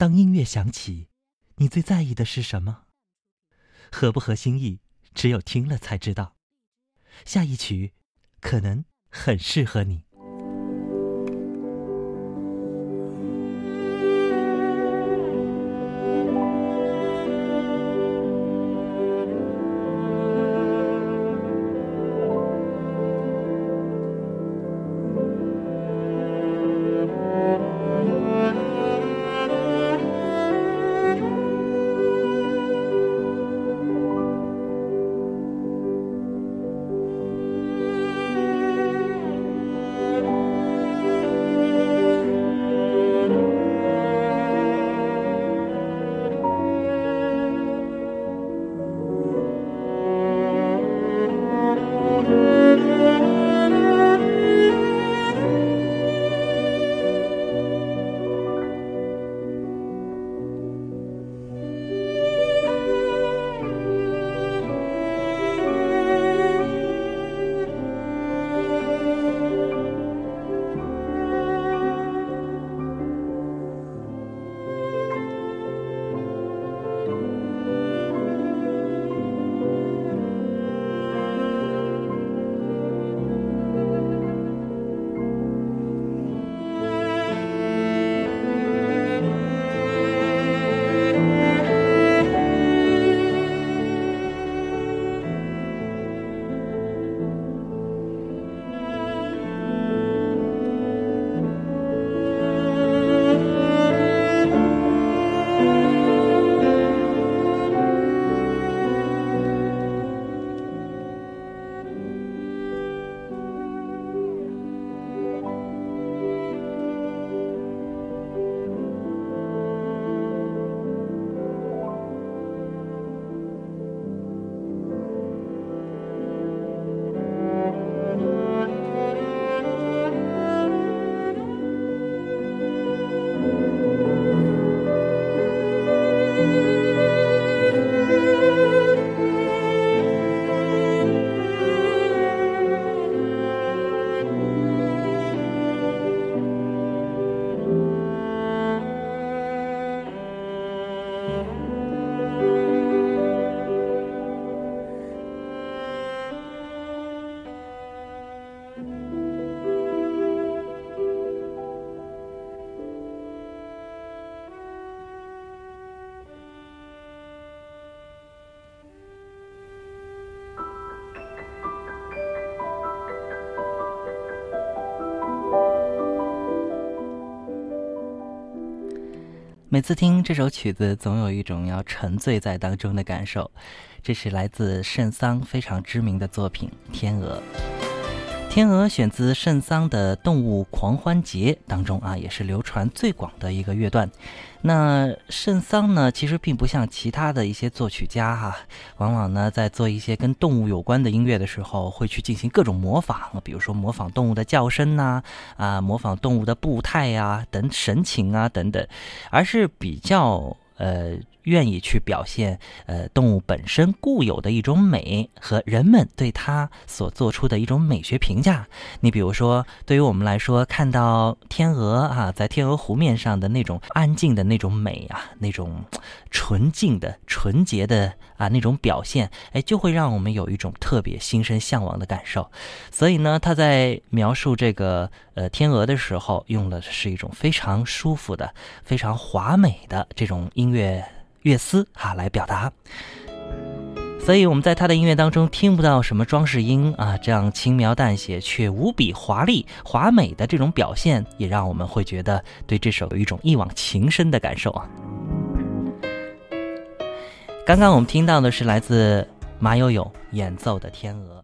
当音乐响起，你最在意的是什么？合不合心意，只有听了才知道。下一曲，可能很适合你。每次听这首曲子，总有一种要沉醉在当中的感受。这是来自圣桑非常知名的作品《天鹅》。《天鹅》选自圣桑的《动物狂欢节》当中啊，也是流传最广的一个乐段。那圣桑呢，其实并不像其他的一些作曲家哈，往往呢在做一些跟动物有关的音乐的时候，会去进行各种模仿，比如说模仿动物的叫声呐，啊，模仿动物的步态呀，等神情啊等等，而是比较呃。愿意去表现，呃，动物本身固有的一种美和人们对它所做出的一种美学评价。你比如说，对于我们来说，看到天鹅啊，在天鹅湖面上的那种安静的那种美啊，那种纯净的、纯洁的啊那种表现，哎，就会让我们有一种特别心生向往的感受。所以呢，他在描述这个呃天鹅的时候，用的是一种非常舒服的、非常华美的这种音乐。乐思啊，来表达，所以我们在他的音乐当中听不到什么装饰音啊，这样轻描淡写却无比华丽华美的这种表现，也让我们会觉得对这首有一种一往情深的感受啊。刚刚我们听到的是来自马友友演奏的《天鹅》。